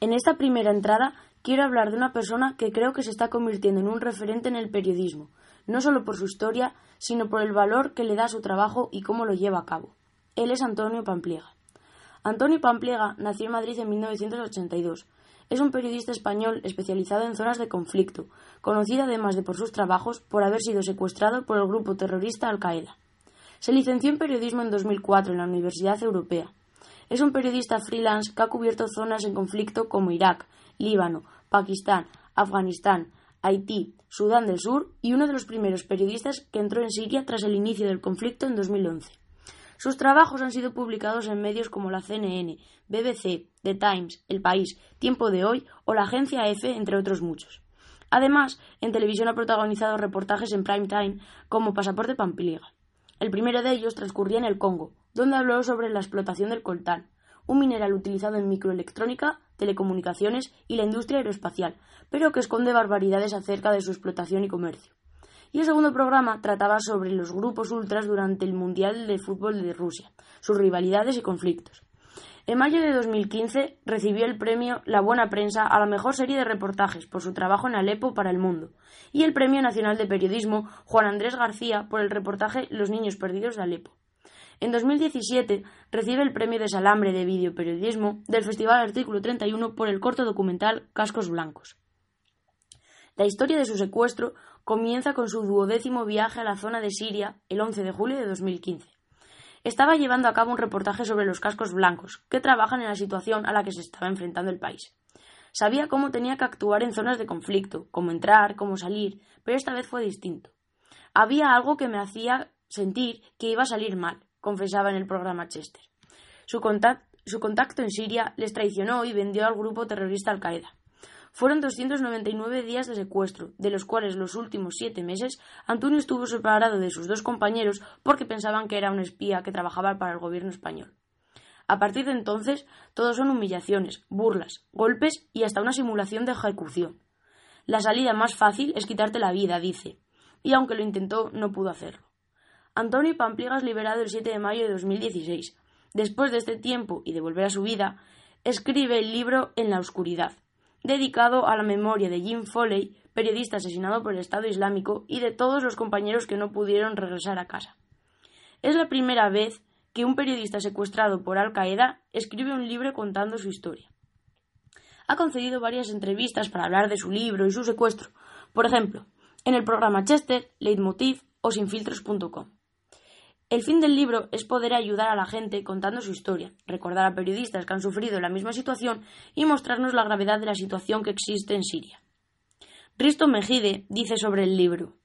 En esta primera entrada quiero hablar de una persona que creo que se está convirtiendo en un referente en el periodismo, no solo por su historia, sino por el valor que le da a su trabajo y cómo lo lleva a cabo. Él es Antonio Pampliega. Antonio Pampliega nació en Madrid en 1982. Es un periodista español especializado en zonas de conflicto, conocido además de por sus trabajos por haber sido secuestrado por el grupo terrorista Al Qaeda. Se licenció en periodismo en 2004 en la Universidad Europea. Es un periodista freelance que ha cubierto zonas en conflicto como Irak, Líbano, Pakistán, Afganistán, Haití, Sudán del Sur y uno de los primeros periodistas que entró en Siria tras el inicio del conflicto en 2011. Sus trabajos han sido publicados en medios como la CNN, BBC, The Times, El País, Tiempo de Hoy o la agencia EFE, entre otros muchos. Además, en televisión ha protagonizado reportajes en prime time como Pasaporte Pampliega. El primero de ellos transcurría en el Congo, donde habló sobre la explotación del coltán, un mineral utilizado en microelectrónica, telecomunicaciones y la industria aeroespacial, pero que esconde barbaridades acerca de su explotación y comercio. Y el segundo programa trataba sobre los grupos ultras durante el Mundial de Fútbol de Rusia, sus rivalidades y conflictos. En mayo de 2015 recibió el premio La Buena Prensa a la mejor serie de reportajes por su trabajo en Alepo para el mundo y el Premio Nacional de Periodismo Juan Andrés García por el reportaje Los niños perdidos de Alepo. En 2017 recibe el premio de Salambre de Videoperiodismo del Festival Artículo 31 por el corto documental Cascos Blancos. La historia de su secuestro comienza con su duodécimo viaje a la zona de Siria el 11 de julio de 2015. Estaba llevando a cabo un reportaje sobre los cascos blancos, que trabajan en la situación a la que se estaba enfrentando el país. Sabía cómo tenía que actuar en zonas de conflicto, cómo entrar, cómo salir, pero esta vez fue distinto. Había algo que me hacía sentir que iba a salir mal, confesaba en el programa Chester. Su, contacto en Siria les traicionó y vendió al grupo terrorista Al Qaeda. Fueron 299 días de secuestro, de los cuales los últimos siete meses Antonio estuvo separado de sus dos compañeros porque pensaban que era un espía que trabajaba para el gobierno español. A partir de entonces, todo son humillaciones, burlas, golpes y hasta una simulación de ejecución. La salida más fácil es quitarte la vida, dice, y aunque lo intentó, no pudo hacerlo. Antonio Pampligas liberado el 7 de mayo de 2016. Después de este tiempo y de volver a su vida, escribe el libro En la oscuridad, dedicado a la memoria de Jim Foley, periodista asesinado por el Estado Islámico, y de todos los compañeros que no pudieron regresar a casa. Es la primera vez que un periodista secuestrado por Al Qaeda escribe un libro contando su historia. Ha concedido varias entrevistas para hablar de su libro y su secuestro, por ejemplo, en el programa Chester, Leitmotiv o Sinfiltros.com. El fin del libro es poder ayudar a la gente contando su historia, recordar a periodistas que han sufrido la misma situación y mostrarnos la gravedad de la situación que existe en Siria. Risto Mejide dice sobre el libro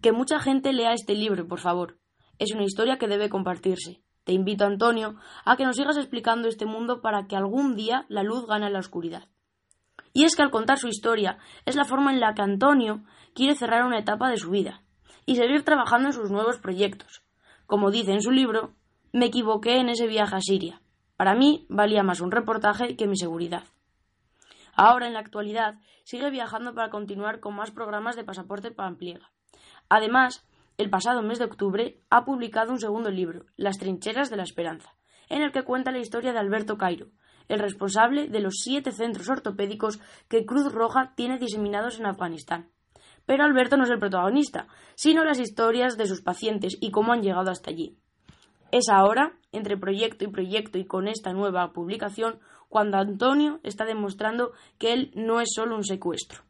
Que mucha gente lea este libro, por favor. Es una historia que debe compartirse. Te invito, Antonio, a que nos sigas explicando este mundo para que algún día la luz gane la oscuridad. Y es que al contar su historia es la forma en la que Antonio quiere cerrar una etapa de su vida y seguir trabajando en sus nuevos proyectos, como dice en su libro, me equivoqué en ese viaje a Siria. Para mí valía más un reportaje que mi seguridad. Ahora, en la actualidad, sigue viajando para continuar con más programas de pasaporte Pampliega. Además, el pasado mes de octubre ha publicado un segundo libro, Las trincheras de la esperanza, en el que cuenta la historia de Alberto Cairo, el responsable de los siete centros ortopédicos que Cruz Roja tiene diseminados en Afganistán. Pero Alberto no es el protagonista, sino las historias de sus pacientes y cómo han llegado hasta allí. Es ahora, entre proyecto y proyecto y con esta nueva publicación, cuando Antonio está demostrando que él no es solo un secuestro.